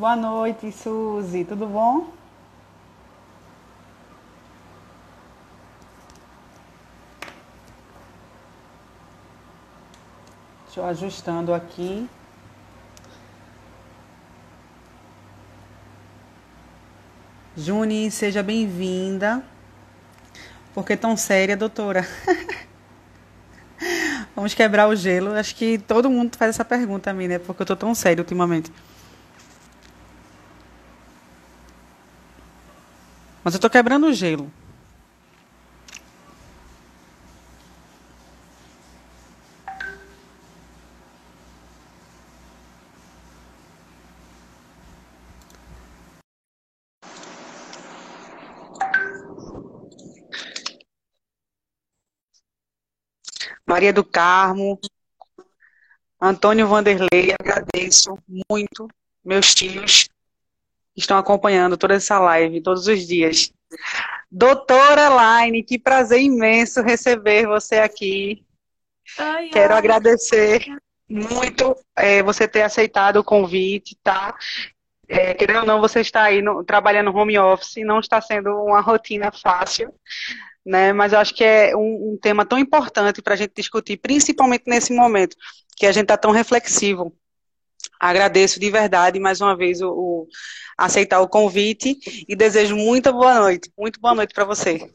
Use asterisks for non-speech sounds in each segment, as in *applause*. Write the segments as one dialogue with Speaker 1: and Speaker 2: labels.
Speaker 1: Boa noite, Suzy. Tudo bom? Deixa eu ajustando aqui. Juni, seja bem-vinda. Por que tão séria, doutora? *laughs* Vamos quebrar o gelo. Acho que todo mundo faz essa pergunta a mim, né? Porque eu tô tão séria ultimamente. Mas eu tô quebrando o gelo. Maria do Carmo, Antônio Vanderlei, agradeço muito meus tios estão acompanhando toda essa live todos os dias. Doutora Elaine, que prazer imenso receber você aqui. Ai, Quero ai. agradecer muito é, você ter aceitado o convite, tá? É, querendo ou não, você está aí no, trabalhando home office, não está sendo uma rotina fácil, né? Mas eu acho que é um, um tema tão importante para a gente discutir, principalmente nesse momento que a gente está tão reflexivo. Agradeço de verdade mais uma vez o, o aceitar o convite e desejo muita boa noite, muito boa noite para você.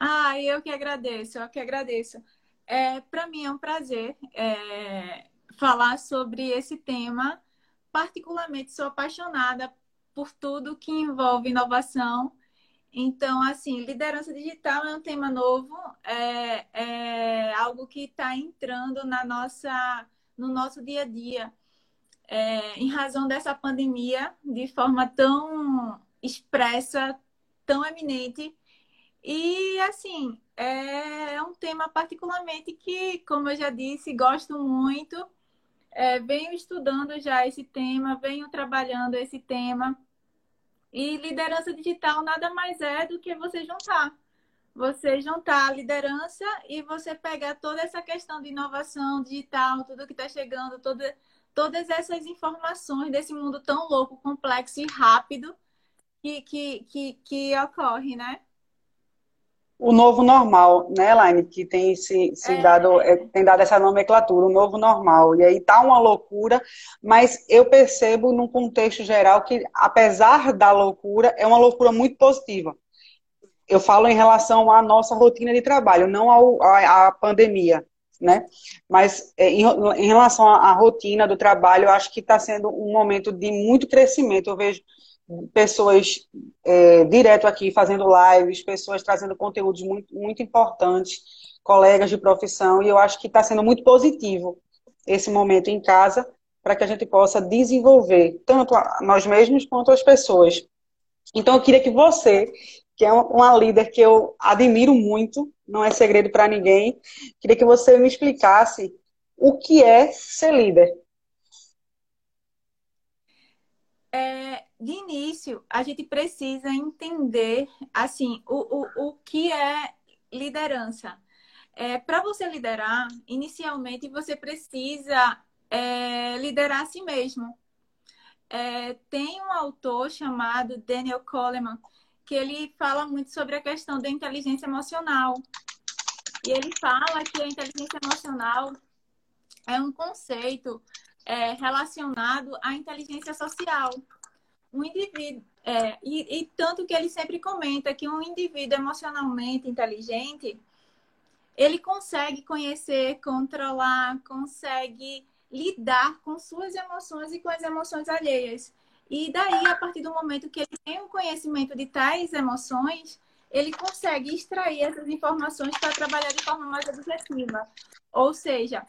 Speaker 2: Ah, eu que agradeço, eu que agradeço. É, para mim é um prazer é, falar sobre esse tema. Particularmente sou apaixonada por tudo que envolve inovação então, assim, liderança digital é um tema novo, é, é algo que está entrando na nossa, no nosso dia a dia. É, em razão dessa pandemia, de forma tão expressa, tão eminente. E, assim, é um tema particularmente que, como eu já disse, gosto muito. É, venho estudando já esse tema, venho trabalhando esse tema. E liderança digital nada mais é do que você juntar. Você juntar a liderança e você pegar toda essa questão de inovação digital, tudo que está chegando, toda, todas essas informações desse mundo tão louco, complexo e rápido que, que, que, que ocorre, né?
Speaker 1: o novo normal, né, Elaine, que tem se, se é. dado, é, tem dado essa nomenclatura, o novo normal. E aí tá uma loucura, mas eu percebo num contexto geral que, apesar da loucura, é uma loucura muito positiva. Eu falo em relação à nossa rotina de trabalho, não ao, à, à pandemia, né? Mas é, em, em relação à, à rotina do trabalho, eu acho que está sendo um momento de muito crescimento. Eu vejo pessoas é, direto aqui fazendo lives, pessoas trazendo conteúdos muito, muito importantes, colegas de profissão, e eu acho que está sendo muito positivo esse momento em casa para que a gente possa desenvolver tanto nós mesmos quanto as pessoas. Então, eu queria que você, que é uma líder que eu admiro muito, não é segredo para ninguém, queria que você me explicasse o que é ser líder.
Speaker 2: É, de início, a gente precisa entender assim o, o, o que é liderança. É, Para você liderar, inicialmente você precisa é, liderar a si mesmo. É, tem um autor chamado Daniel Coleman que ele fala muito sobre a questão da inteligência emocional. E ele fala que a inteligência emocional é um conceito é, relacionado à inteligência social um indivíduo, é, e, e, tanto que ele sempre comenta que um indivíduo emocionalmente inteligente, ele consegue conhecer, controlar, consegue lidar com suas emoções e com as emoções alheias. E daí, a partir do momento que ele tem o um conhecimento de tais emoções, ele consegue extrair essas informações para trabalhar de forma mais objetiva. Ou seja,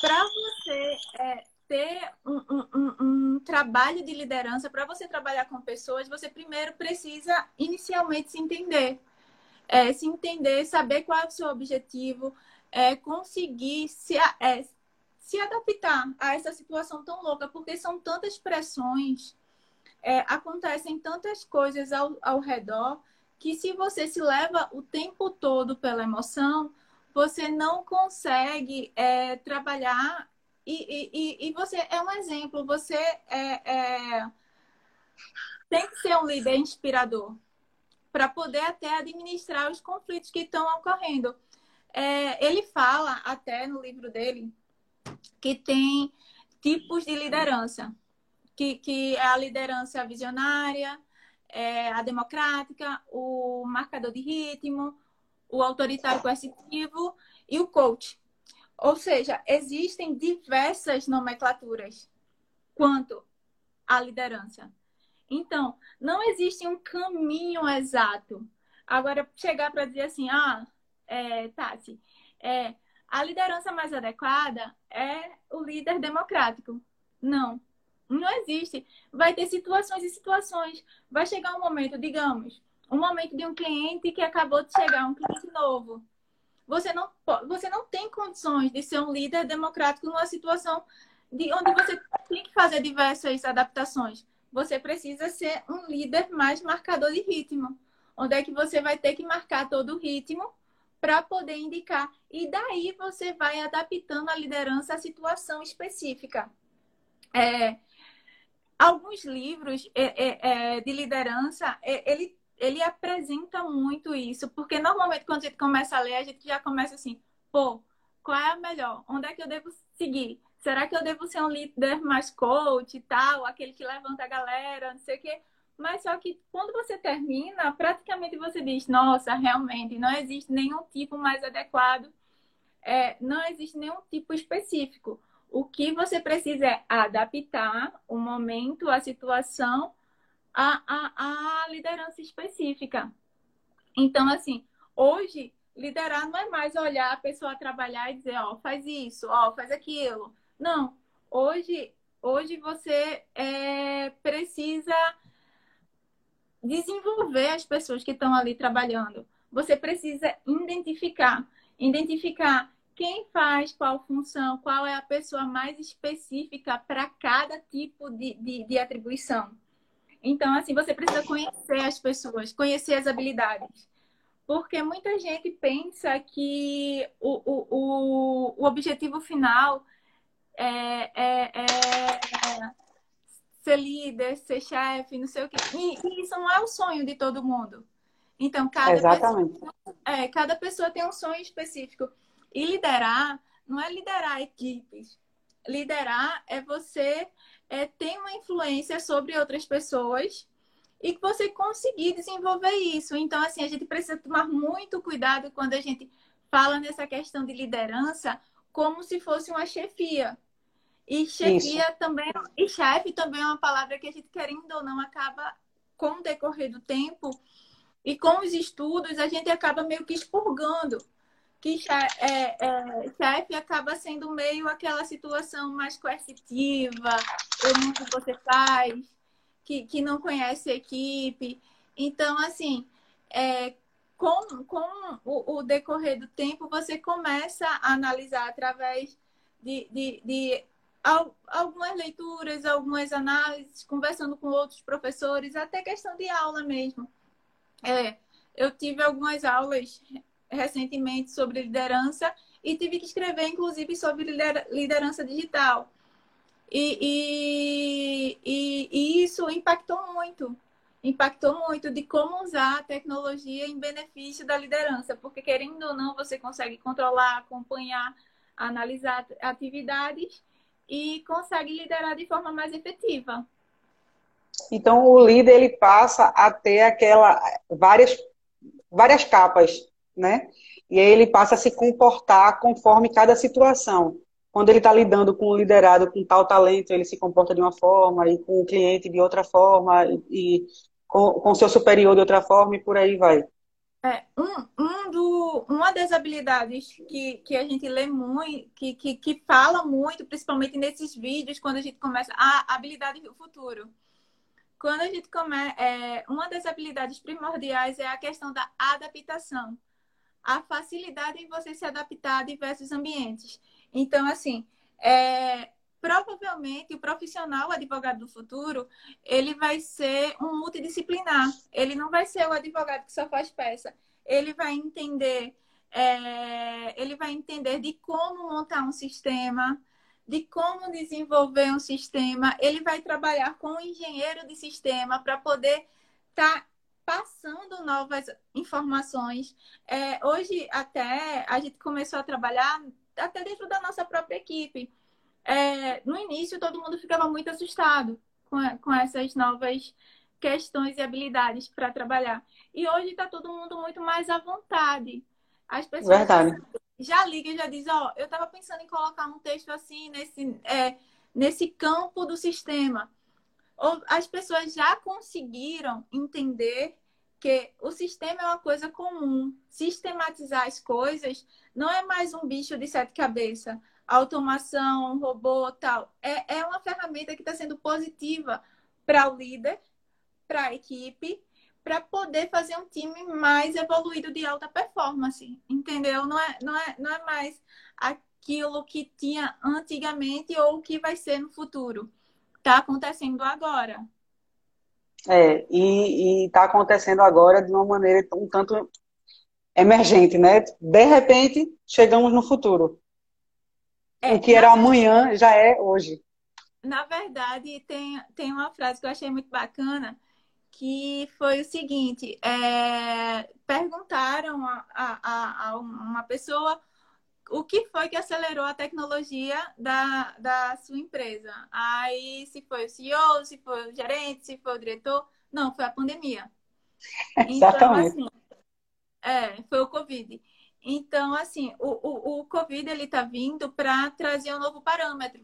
Speaker 2: para você é, ter um, um, um, trabalho de liderança, para você trabalhar com pessoas, você primeiro precisa inicialmente se entender. É, se entender, saber qual é o seu objetivo, é, conseguir se, é, se adaptar a essa situação tão louca, porque são tantas pressões, é, acontecem tantas coisas ao, ao redor, que se você se leva o tempo todo pela emoção, você não consegue é, trabalhar e, e, e você é um exemplo, você é, é, tem que ser um líder inspirador para poder até administrar os conflitos que estão ocorrendo. É, ele fala até no livro dele que tem tipos de liderança, que, que é a liderança visionária, é a democrática, o marcador de ritmo, o autoritário coercitivo e o coach. Ou seja, existem diversas nomenclaturas quanto à liderança. Então, não existe um caminho exato. Agora, chegar para dizer assim, ah, é, Tati, é, a liderança mais adequada é o líder democrático. Não, não existe. Vai ter situações e situações. Vai chegar um momento, digamos, um momento de um cliente que acabou de chegar, um cliente novo. Você não, você não tem condições de ser um líder democrático numa situação de onde você tem que fazer diversas adaptações. Você precisa ser um líder mais marcador de ritmo. Onde é que você vai ter que marcar todo o ritmo para poder indicar. E daí você vai adaptando a liderança à situação específica. É, alguns livros é, é, é de liderança, é, ele ele apresenta muito isso, porque normalmente quando a gente começa a ler, a gente já começa assim, pô, qual é a melhor? Onde é que eu devo seguir? Será que eu devo ser um líder mais coach e tal, aquele que levanta a galera, não sei o quê? Mas só que quando você termina, praticamente você diz, nossa, realmente não existe nenhum tipo mais adequado, é, não existe nenhum tipo específico. O que você precisa é adaptar o momento, a situação a, a, liderança específica. Então, assim, hoje, liderar não é mais olhar a pessoa trabalhar e dizer, ó, faz isso, ó, faz aquilo. Não. Hoje, hoje você é, precisa desenvolver as pessoas que estão ali trabalhando. Você precisa identificar, identificar quem faz qual função, qual é a pessoa mais específica para cada tipo de, de, de atribuição. Então, assim, você precisa conhecer as pessoas, conhecer as habilidades. Porque muita gente pensa que o, o, o, o objetivo final é, é, é, ser líder, ser chefe, não sei o quê. E, e, isso não é o sonho de todo mundo. Então, cada
Speaker 1: Exatamente.
Speaker 2: pessoa, é, cada pessoa tem um sonho específico. E liderar não é liderar equipes. Liderar é você é, tem uma influência sobre outras pessoas e que você conseguir desenvolver isso. Então, assim, a gente precisa tomar muito cuidado quando a gente fala nessa questão de liderança como se fosse uma chefia. E chefia isso. também, e chefe também é uma palavra que a gente, querendo ou não, acaba com o decorrer do tempo e com os estudos, a gente acaba meio que expurgando que é, é, chefe acaba sendo meio aquela situação mais coercitiva, eu muito você faz, que, que não conhece a equipe. Então, assim, é, com, com o, o, decorrer do tempo, você começa a analisar através de, de, de algumas leituras, algumas análises, conversando com outros professores, até questão de aula mesmo. É, eu tive algumas aulas recentemente sobre liderança e tive que escrever, inclusive, sobre liderança digital. E, e, e, e, isso impactou muito. Impactou muito de como usar a tecnologia em benefício da liderança, porque querendo ou não, você consegue controlar, acompanhar, analisar atividades e consegue liderar de forma mais efetiva.
Speaker 1: Então, o líder ele passa a ter aquela várias várias capas né? E aí ele passa a se comportar conforme cada situação. Quando ele está lidando com o liderado com tal talento, ele se comporta de uma forma, e com o cliente de outra forma, e, com, com seu superior de outra forma, e por aí vai.
Speaker 2: É, um, um do, uma das habilidades que, que a gente lê muito, que, que, que fala muito, principalmente nesses vídeos, quando a gente começa, a habilidade do futuro. Quando a gente começa, é, uma das habilidades primordiais é a questão da adaptação a facilidade em você se adaptar a diversos ambientes. Então, assim, é, provavelmente o profissional advogado do futuro, ele vai ser um multidisciplinar. Ele não vai ser o advogado que só faz peça. Ele vai entender, é, ele vai entender de como montar um sistema, de como desenvolver um sistema, ele vai trabalhar com o engenheiro de sistema para poder estar tá passando novas informações. É, hoje, até, a gente começou a trabalhar até dentro da nossa própria equipe. É, no início, todo mundo ficava muito assustado com, com essas novas questões e habilidades para trabalhar. E hoje está todo mundo muito mais à vontade. As pessoas
Speaker 1: Verdade.
Speaker 2: já ligam e já dizem, ó, oh, eu estava pensando em colocar um texto assim nesse, é, nesse campo do sistema. Ou as pessoas já conseguiram entender que o sistema é uma coisa comum. Sistematizar as coisas não é mais um bicho de sete cabeças. Automação, robô, tal. É, é uma ferramenta que está sendo positiva para o líder, para a equipe, para poder fazer um time mais evoluído de alta performance. Entendeu? Não é, não é, não é mais aquilo que tinha antigamente ou o que vai ser no futuro. Está acontecendo agora.
Speaker 1: É, e está acontecendo agora de uma maneira um tanto emergente, né? De repente, chegamos no futuro. É, o que era amanhã já é hoje.
Speaker 2: Na verdade, tem, tem uma frase que eu achei muito bacana, que foi o seguinte: é, perguntaram a, a, a, uma pessoa o que foi que acelerou a tecnologia da, da sua empresa. Aí, se foi o CEO, se foi o gerente, se foi o diretor. Não, foi a pandemia. *laughs*
Speaker 1: Exatamente. Então, assim,
Speaker 2: é, foi o Covid. Então, assim, o, o, o Covid ele está vindo para trazer um novo parâmetro.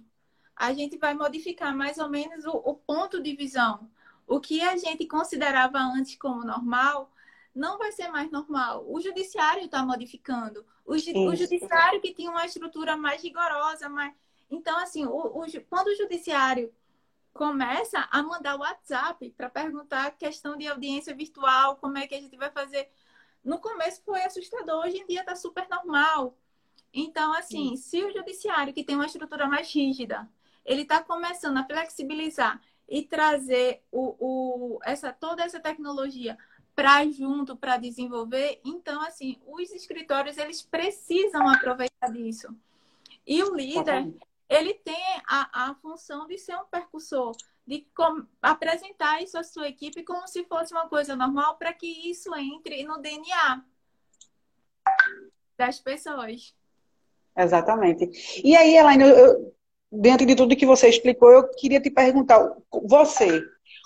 Speaker 2: A gente vai modificar mais ou menos o, o ponto de visão. O que a gente considerava antes como normal, não vai ser mais normal. O judiciário está modificando. O, o, judiciário que tinha uma estrutura mais rigorosa, mais... então assim, o, o, quando o judiciário começa a mandar WhatsApp para perguntar questão de audiência virtual, como é que a gente vai fazer, no começo foi assustador, hoje em dia está super normal. Então, assim, Sim. se o judiciário que tem uma estrutura mais rígida, ele está começando a flexibilizar e trazer o, o, essa, toda essa tecnologia para junto para desenvolver. Então, assim, os escritórios eles precisam aproveitar disso. E o líder, ele tem a, a função de ser um percussor, de apresentar isso à sua equipe como se fosse uma coisa normal para que isso entre no DNA das pessoas.
Speaker 1: Exatamente. E aí, Elaine, eu, eu, dentro de tudo que você explicou, eu queria te perguntar, você,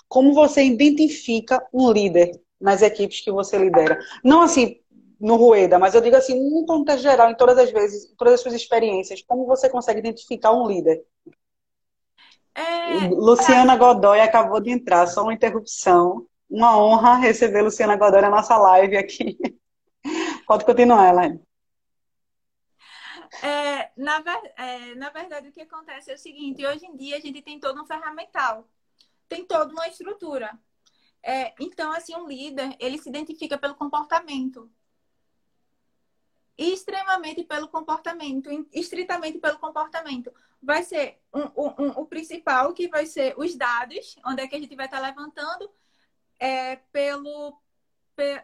Speaker 1: como você identifica um líder nas equipes que você lidera. Não assim no Rueda, mas eu digo assim, num contexto geral, em todas as vezes, em todas as suas experiências, como você consegue identificar um líder? É... Luciana Godoy acabou de entrar, só uma interrupção. Uma honra receber Luciana Godoy na nossa live aqui. *laughs* Pode continuar, Elaine.
Speaker 2: É, na, é, na verdade, o que acontece é o seguinte: hoje em dia a gente tem todo um ferramental, tem toda uma estrutura. É, então, assim, um líder, ele se identifica pelo comportamento. Extremamente pelo comportamento, estritamente pelo comportamento. Vai ser um, um, um, o principal, que vai ser os dados, onde é que a gente vai estar levantando é, pelo, pe,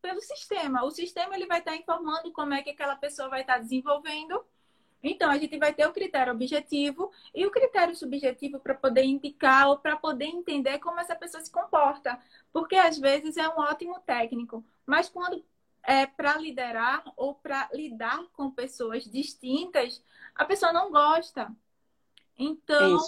Speaker 2: pelo sistema. O sistema ele vai estar informando como é que aquela pessoa vai estar desenvolvendo então, a gente vai ter o critério objetivo e o critério subjetivo para poder indicar ou para poder entender como essa pessoa se comporta. Porque às vezes é um ótimo técnico, mas quando é para liderar ou para lidar com pessoas distintas, a pessoa não gosta. Então,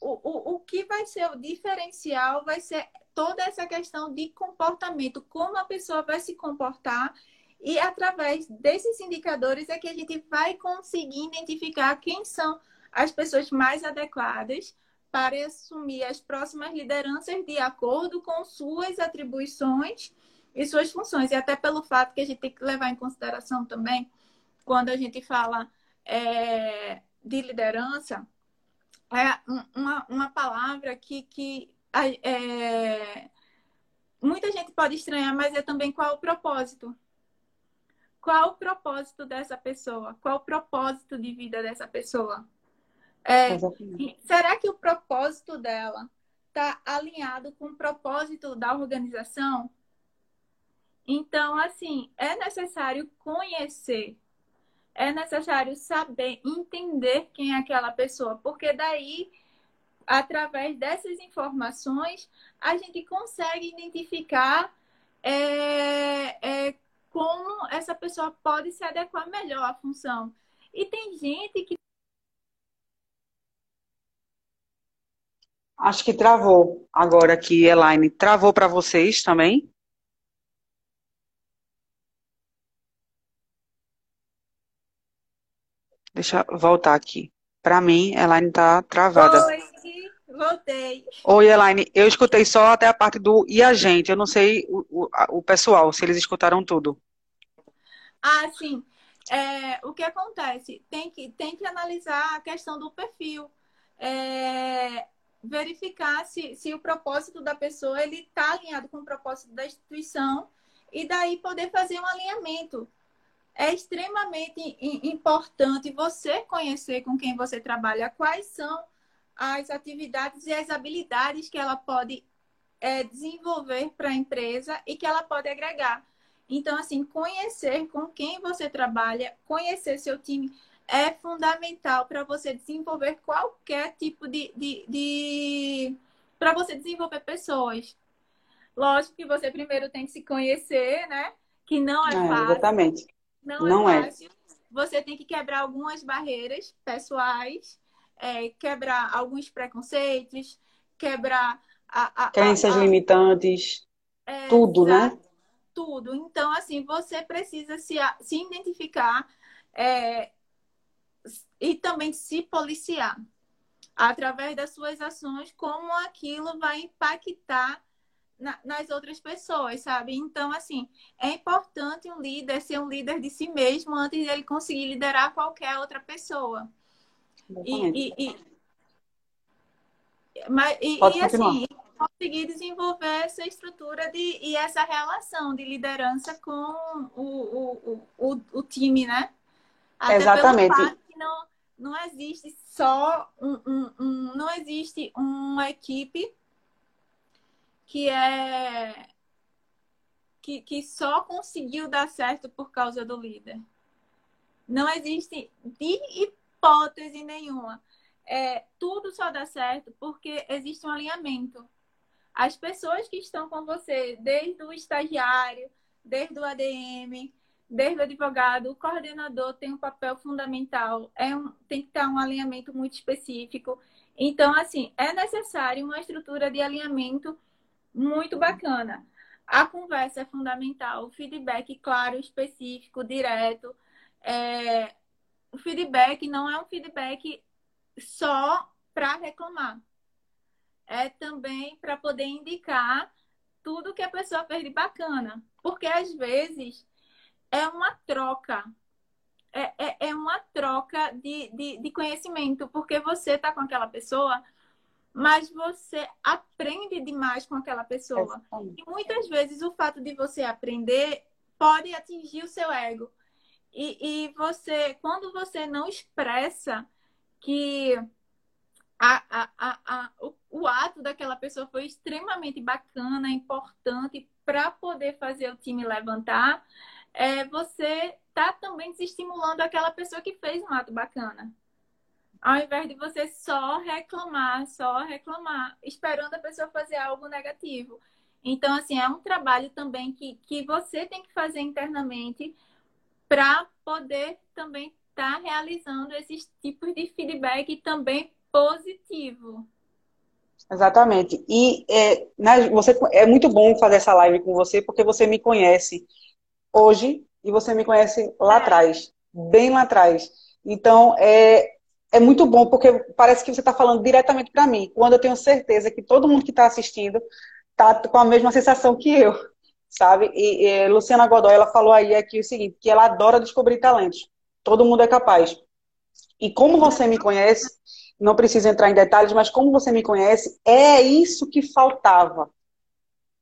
Speaker 2: o, o, o que vai ser o diferencial vai ser toda essa questão de comportamento, como a pessoa vai se comportar e através desses indicadores é que a gente vai conseguir identificar quem são as pessoas mais adequadas para assumir as próximas lideranças de acordo com suas atribuições e suas funções. E até pelo fato que a gente tem que levar em consideração também, quando a gente fala é, de liderança, é uma, uma palavra que, que é, muita gente pode estranhar, mas é também qual o propósito qual o propósito dessa pessoa? Qual o propósito de vida dessa pessoa? É, será que o propósito dela está alinhado com o propósito da organização? Então, assim, é necessário conhecer. é necessário saber, entender quem é aquela pessoa, porque daí, através dessas informações, a gente consegue identificar é, é, como essa pessoa pode se adequar melhor à função. E tem gente que.
Speaker 1: Acho que travou agora aqui, Elaine. Travou para vocês também? Deixa eu voltar aqui. Para mim, Elaine tá travada.
Speaker 2: Oi, voltei.
Speaker 1: Oi, Elaine. Eu escutei só até a parte do e a gente. Eu não sei o, o, o pessoal, se eles escutaram tudo.
Speaker 2: Ah, sim. É, o que acontece? Tem que, tem que analisar a questão do perfil. É, verificar se, se o propósito da pessoa ele está alinhado com o propósito da instituição e daí poder fazer um alinhamento é extremamente importante você conhecer com quem você trabalha quais são as atividades e as habilidades que ela pode é, desenvolver para a empresa e que ela pode agregar. Então, assim, conhecer com quem você trabalha, conhecer seu time é fundamental para você desenvolver qualquer tipo de. de, de... para você desenvolver pessoas. Lógico que você primeiro tem que se conhecer, né? Que não é, é fácil.
Speaker 1: Exatamente.
Speaker 2: Não, não é, é fácil. Você tem que quebrar algumas barreiras pessoais, é, quebrar alguns preconceitos, quebrar a, a,
Speaker 1: crenças a... limitantes, é, tudo, né?
Speaker 2: Tudo. Então, assim, você precisa se, se identificar é, e também se policiar através das suas ações, como aquilo vai impactar na, nas outras pessoas, sabe? Então, assim, é importante um líder ser um líder de si mesmo antes de ele conseguir liderar qualquer outra pessoa. E, e, e, mas, e, e assim, conseguir desenvolver essa estrutura de, e essa relação de liderança com o, o, o, o, time, né?
Speaker 1: Até Exatamente.
Speaker 2: não, não existe só um, um, um, não existe uma equipe que é que, que só conseguiu dar certo por causa do líder. Não existe de hipótese nenhuma. É, tudo só dá certo porque existe um alinhamento. As pessoas que estão com você, desde o estagiário, desde o ADM, desde o advogado, o coordenador tem um papel fundamental. É um, tem que ter um alinhamento muito específico. Então, assim, é necessário uma estrutura de alinhamento muito bacana. A conversa é fundamental, o feedback claro, específico, direto. É... O feedback não é um feedback só para reclamar. É também para poder indicar tudo que a pessoa fez de bacana. Porque às vezes é uma troca. É, é, é uma troca de, de, de conhecimento. Porque você está com aquela pessoa mas você aprende demais com aquela pessoa. E muitas vezes o fato de você aprender pode atingir o seu ego. E, e você, quando você não expressa que a, a, a, o, o, ato daquela pessoa foi extremamente bacana, importante para poder fazer o time levantar, é, você está também desestimulando aquela pessoa que fez um ato bacana ao invés de você só reclamar, só reclamar, esperando a pessoa fazer algo negativo. Então, assim, é um trabalho também que, que você tem que fazer internamente para poder também estar tá realizando esses tipos de feedback também positivo.
Speaker 1: Exatamente. E é, né, você, é muito bom fazer essa live com você, porque você me conhece hoje e você me conhece lá é. atrás, bem lá atrás. Então, é, é muito bom, porque parece que você está falando diretamente para mim, quando eu tenho certeza que todo mundo que está assistindo está com a mesma sensação que eu, sabe? E, e Luciana Godoy, ela falou aí aqui o seguinte, que ela adora descobrir talentos. Todo mundo é capaz. E como você me conhece, não preciso entrar em detalhes, mas como você me conhece, é isso que faltava.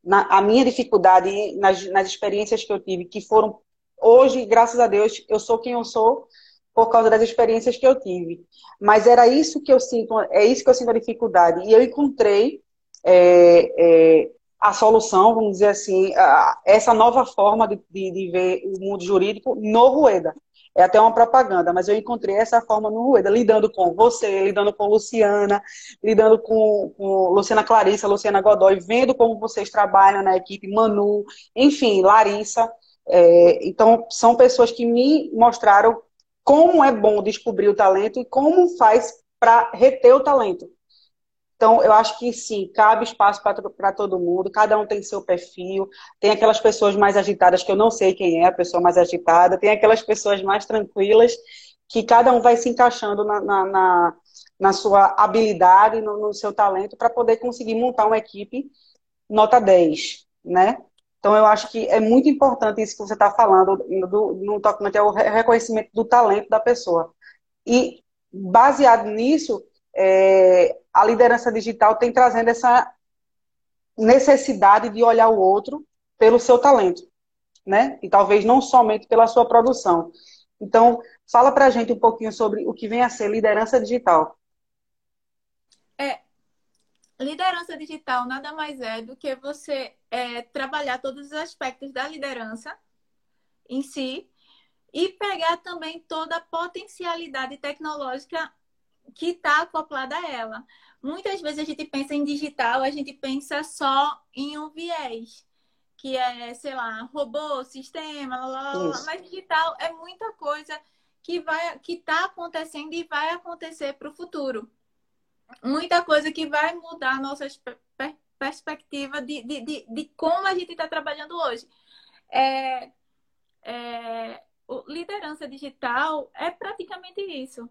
Speaker 1: Na, a minha dificuldade nas, nas experiências que eu tive, que foram hoje, graças a Deus, eu sou quem eu sou, por causa das experiências que eu tive. Mas era isso que eu sinto, é isso que eu sinto a dificuldade. E eu encontrei é, é, a solução, vamos dizer assim, a, essa nova forma de, de, de, ver o mundo jurídico no Rueda. é até uma propaganda, mas eu encontrei essa forma no Rueda, lidando com você, lidando com Luciana, lidando com, com Luciana Clarissa, Luciana Godoy, vendo como vocês trabalham na equipe, Manu, enfim, Larissa. É, então, são pessoas que me mostraram como é bom descobrir o talento e como faz para reter o talento. Então, eu acho que sim, cabe espaço para todo mundo, cada um tem seu perfil. Tem aquelas pessoas mais agitadas, que eu não sei quem é a pessoa mais agitada, tem aquelas pessoas mais tranquilas, que cada um vai se encaixando na, na, na, na sua habilidade, no, no seu talento, para poder conseguir montar uma equipe nota 10, né? Então, eu acho que é muito importante isso que você está falando do, no tocante ao reconhecimento do talento da pessoa. E, baseado nisso, é, a liderança digital tem trazendo essa necessidade de olhar o outro pelo seu talento, né? E talvez não somente pela sua produção. Então, fala para a gente um pouquinho sobre o que vem a ser liderança digital.
Speaker 2: É, liderança digital nada mais é do que você é, trabalhar todos os aspectos da liderança em si e pegar também toda a potencialidade tecnológica que está acoplada a ela. Muitas vezes a gente pensa em digital, a gente pensa só em um viés, que é, sei lá, robô, sistema, lá, lá, lá. mas digital é muita coisa que vai que está acontecendo e vai acontecer para o futuro. Muita coisa que vai mudar a nossa per perspectiva de, de, de, de, como a gente está trabalhando hoje. É, é, liderança digital é praticamente isso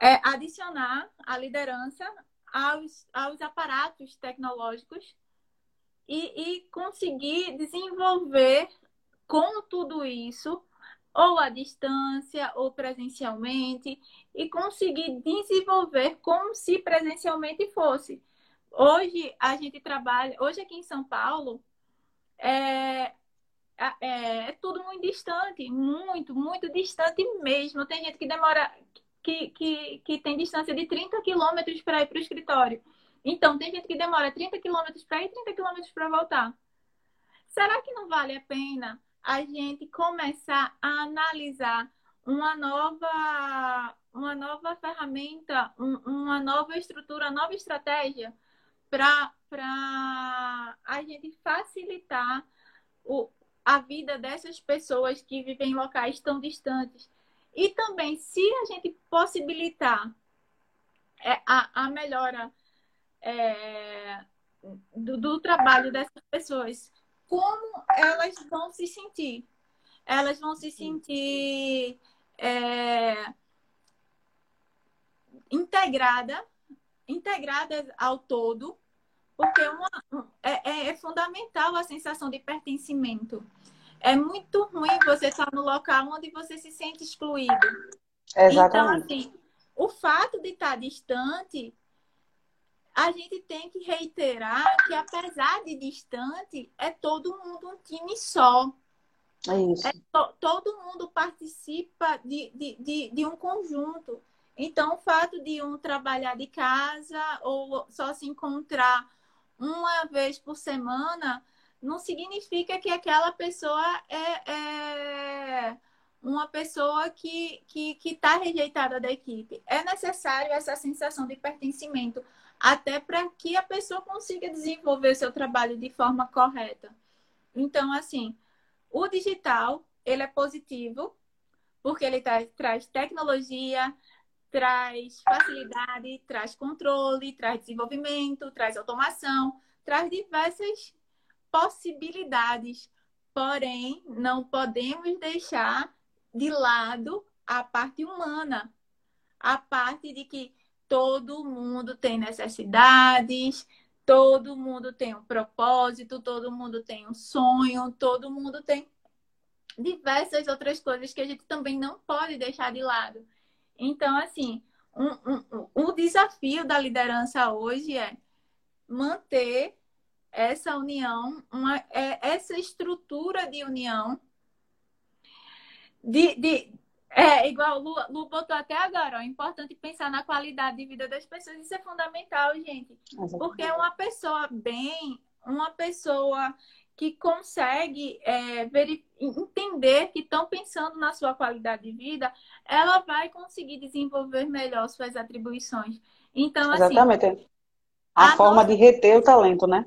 Speaker 2: é adicionar a liderança aos, aos aparatos tecnológicos e, e conseguir desenvolver com tudo isso, ou à distância, ou presencialmente, e conseguir desenvolver como se presencialmente fosse. Hoje a gente trabalha, hoje aqui em São Paulo, é, é, é, tudo muito distante, muito, muito distante mesmo. Tem gente que demora, que, que, que tem distância de 30 quilômetros para ir para o escritório. Então, tem gente que demora 30 quilômetros para ir e 30 quilômetros para voltar. Será que não vale a pena a gente começar a analisar uma nova, uma nova ferramenta, um, uma nova estrutura, uma nova estratégia para a gente facilitar o, a vida dessas pessoas que vivem em locais tão distantes? E também, se a gente possibilitar é, a, a melhora é, do, do trabalho dessas pessoas, como elas vão se sentir? Elas vão se sentir é, integrada, integradas ao todo, porque uma, é, é, fundamental a sensação de pertencimento é muito ruim você estar no local onde você se sente excluído.
Speaker 1: Exatamente.
Speaker 2: Então, assim, o fato de estar distante, a gente tem que reiterar que, apesar de distante, é todo mundo um time só.
Speaker 1: É isso. É
Speaker 2: to, todo mundo participa de, de, de, de um conjunto. Então, o fato de um trabalhar de casa ou só se encontrar uma vez por semana não significa que aquela pessoa é, é uma pessoa que está que, que tá rejeitada da equipe. É necessário essa sensação de pertencimento, até para que a pessoa consiga desenvolver seu trabalho de forma correta. Então, assim, o digital, ele é positivo, porque ele traz tecnologia, traz facilidade, traz controle, traz desenvolvimento, traz automação, traz diversas possibilidades, porém, não podemos deixar de lado a parte humana, a parte de que todo mundo tem necessidades, todo mundo tem um propósito, todo mundo tem um sonho, todo mundo tem diversas outras coisas que a gente também não pode deixar de lado. Então, assim, um, um, um, o desafio da liderança hoje é manter essa união, uma, é, essa estrutura de união, de, de é igual o Lu, Lu botou até agora, ó, é importante pensar na qualidade de vida das pessoas, isso é fundamental, gente. Porque uma pessoa bem, uma pessoa que consegue é, entender que estão pensando na sua qualidade de vida, ela vai conseguir desenvolver melhor suas atribuições. Então,
Speaker 1: assim, Exatamente. A, a forma nossa... de reter o talento, né?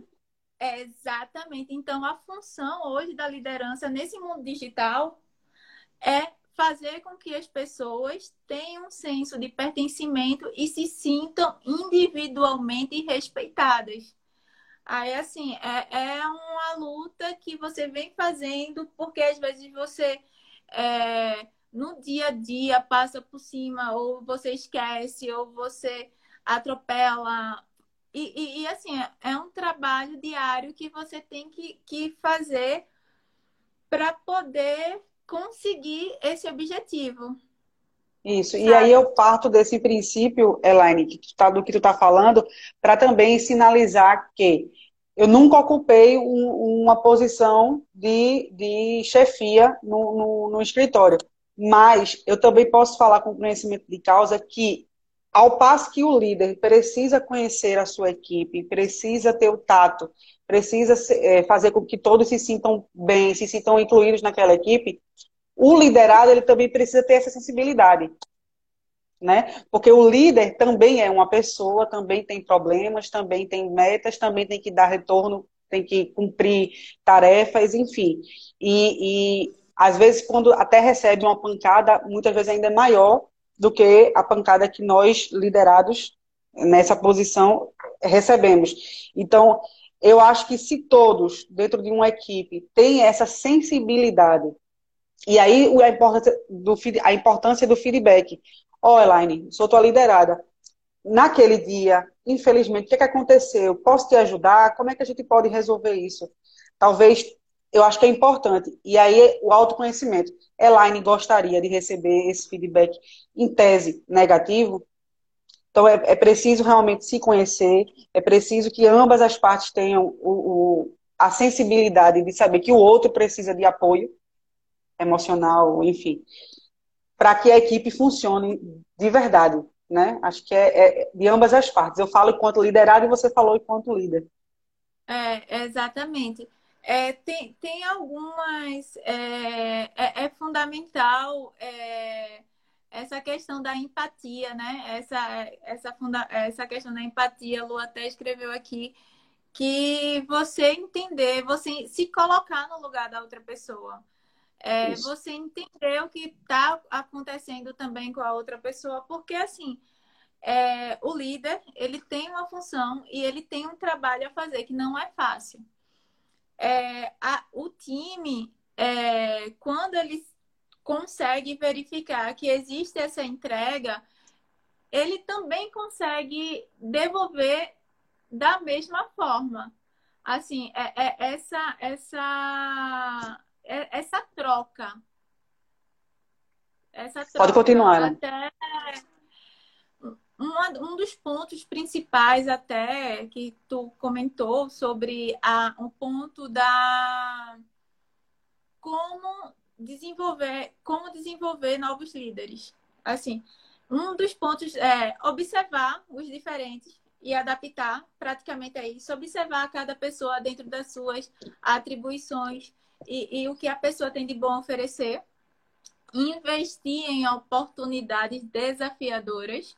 Speaker 2: É, exatamente. Então, a função hoje da liderança nesse mundo digital é fazer com que as pessoas tenham um senso de pertencimento e se sintam individualmente respeitadas. Aí, assim, é, é uma luta que você vem fazendo, porque às vezes você, é, no dia a dia, passa por cima, ou você esquece, ou você atropela. E, e, e assim, é um trabalho diário que você tem que, que fazer para poder conseguir esse objetivo.
Speaker 1: Isso, Sabe? e aí eu parto desse princípio, Elaine, que tu tá, do que tu está falando, para também sinalizar que eu nunca ocupei um, uma posição de, de chefia no, no, no escritório, mas eu também posso falar com conhecimento de causa que ao passo que o líder precisa conhecer a sua equipe, precisa ter o tato, precisa é, fazer com que todos se sintam bem, se sintam incluídos naquela equipe, o liderado ele também precisa ter essa sensibilidade. Né? Porque o líder também é uma pessoa, também tem problemas, também tem metas, também tem que dar retorno, tem que cumprir tarefas, enfim. E, e às vezes, quando até recebe uma pancada, muitas vezes ainda é maior do que a pancada que nós, liderados nessa posição, recebemos. Então, eu acho que se todos, dentro de uma equipe, têm essa sensibilidade, e aí a importância do, a importância do feedback. Ó, oh, Elaine, sou tua liderada. Naquele dia, infelizmente, o que, é que aconteceu? Posso te ajudar? Como é que a gente pode resolver isso? Talvez, eu acho que é importante. E aí, o autoconhecimento. Elaine gostaria de receber esse feedback em tese negativo, então, é, é, preciso realmente se conhecer, é preciso que ambas as partes tenham o, o, a sensibilidade de saber que o outro precisa de apoio emocional, enfim, para que a equipe funcione de verdade, né? Acho que é, é, de ambas as partes. Eu falo enquanto liderado e você falou enquanto líder.
Speaker 2: É, exatamente. É, tem, tem algumas. É, é, é fundamental é, essa questão da empatia, né? Essa, essa, funda essa questão da empatia, a Lu até escreveu aqui, que você entender, você se colocar no lugar da outra pessoa. É, você entender o que está acontecendo também com a outra pessoa, porque assim, é, o líder ele tem uma função e ele tem um trabalho a fazer que não é fácil. É, a, o time, é, quando ele consegue verificar que existe essa entrega, ele também consegue devolver da mesma forma. Assim, é, é essa, essa, é, essa troca.
Speaker 1: Essa troca. Pode continuar. Né?
Speaker 2: Até um, um dos pontos principais até que tu comentou sobre a, um ponto da como desenvolver, como desenvolver novos líderes. Assim, um dos pontos é observar os diferentes e adaptar praticamente é isso, observar cada pessoa dentro das suas atribuições e, e o que a pessoa tem de bom a oferecer, investir em oportunidades desafiadoras,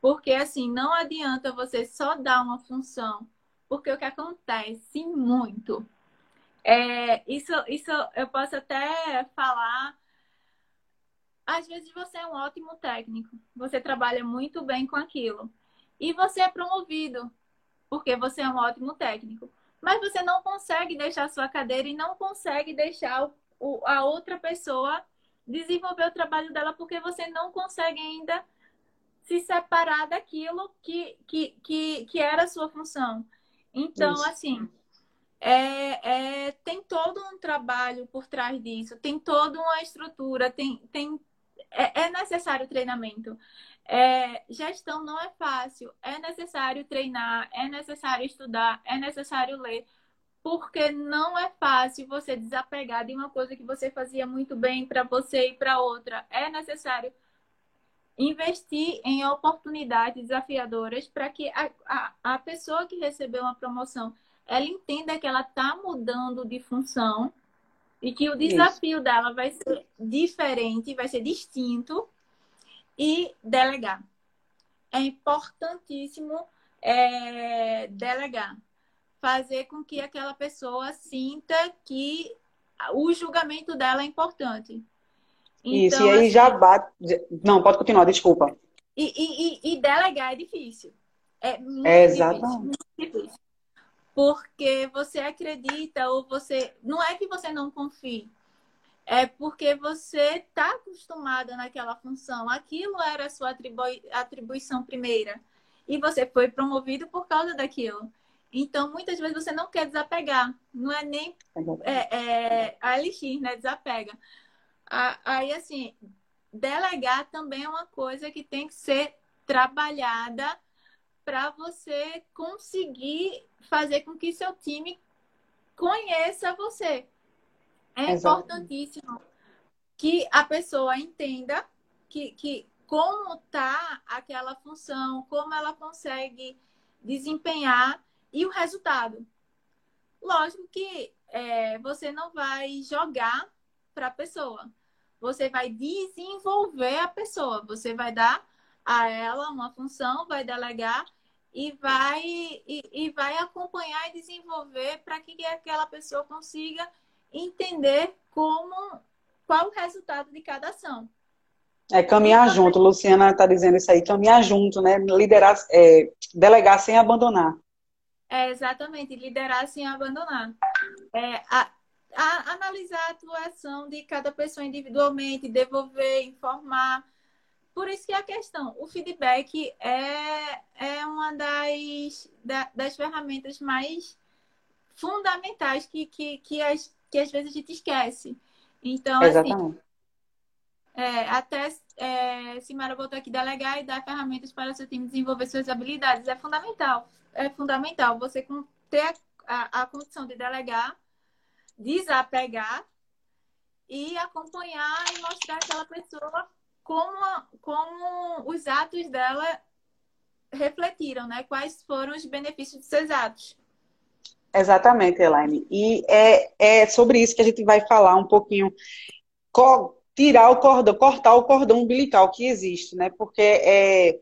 Speaker 2: porque assim, não adianta você só dar uma função, porque o que acontece muito é, isso, isso eu posso até falar. Às vezes você é um ótimo técnico, você trabalha muito bem com aquilo. E você é promovido, porque você é um ótimo técnico. Mas você não consegue deixar a sua cadeira e não consegue deixar o, a outra pessoa desenvolver o trabalho dela, porque você não consegue ainda se separar daquilo que, que, que, que era a sua função. Então, Isso. assim, é, é, tem todo um trabalho por trás disso, tem toda uma estrutura, tem, tem, é, é necessário treinamento. É, gestão não é fácil, é necessário treinar, é necessário estudar, é necessário ler, porque não é fácil você desapegar de uma coisa que você fazia muito bem para você e para outra. É necessário investir em oportunidades desafiadoras para que a, a, a pessoa que recebeu uma promoção ela entenda que ela está mudando de função e que o desafio Isso. dela vai ser diferente, vai ser distinto e delegar. É importantíssimo é, delegar, fazer com que aquela pessoa sinta que o julgamento dela é importante.
Speaker 1: Então, Isso, e aí assim, já bate. Não, pode continuar, desculpa.
Speaker 2: E, e, e delegar é difícil. É muito
Speaker 1: é
Speaker 2: exatamente. difícil, muito difícil. Porque você acredita ou você. Não é que você não confie. É porque você está acostumada naquela função. Aquilo era a sua atribui... atribuição primeira. E você foi promovido por causa daquilo. Então, muitas vezes você não quer desapegar. Não é nem é, é, a LX, né? Desapega. Aí, assim, delegar também é uma coisa que tem que ser trabalhada para você conseguir fazer com que seu time conheça você. É importantíssimo que a pessoa entenda que, que como tá aquela função, como ela consegue desempenhar e o resultado. Lógico que é, você não vai jogar para a pessoa. Você vai desenvolver a pessoa. Você vai dar a ela uma função, vai delegar e vai, e, e vai acompanhar e desenvolver para que aquela pessoa consiga entender como qual o resultado de cada ação.
Speaker 1: É caminhar então, junto, Luciana está dizendo isso aí, caminhar junto, né? Liderar, é, delegar sem abandonar.
Speaker 2: É, exatamente, liderar sem abandonar. É, a, a, analisar a atuação de cada pessoa individualmente, devolver, informar. Por isso que a questão, o feedback é, é uma das, da, das ferramentas mais fundamentais que, que, que, as, que às vezes a gente esquece. Então, assim, Exatamente. assim, é, até é, Simara botou aqui delegar e dar ferramentas para o seu time desenvolver suas habilidades. É fundamental. É fundamental você ter a, a, a condição de delegar desapegar e acompanhar e mostrar aquela pessoa como, como os atos dela refletiram, né? Quais foram os benefícios de seus atos.
Speaker 1: Exatamente, Elaine. E é, é sobre isso que a gente vai falar um pouquinho. Tirar o cordão, cortar o cordão umbilical que existe, né? Porque é,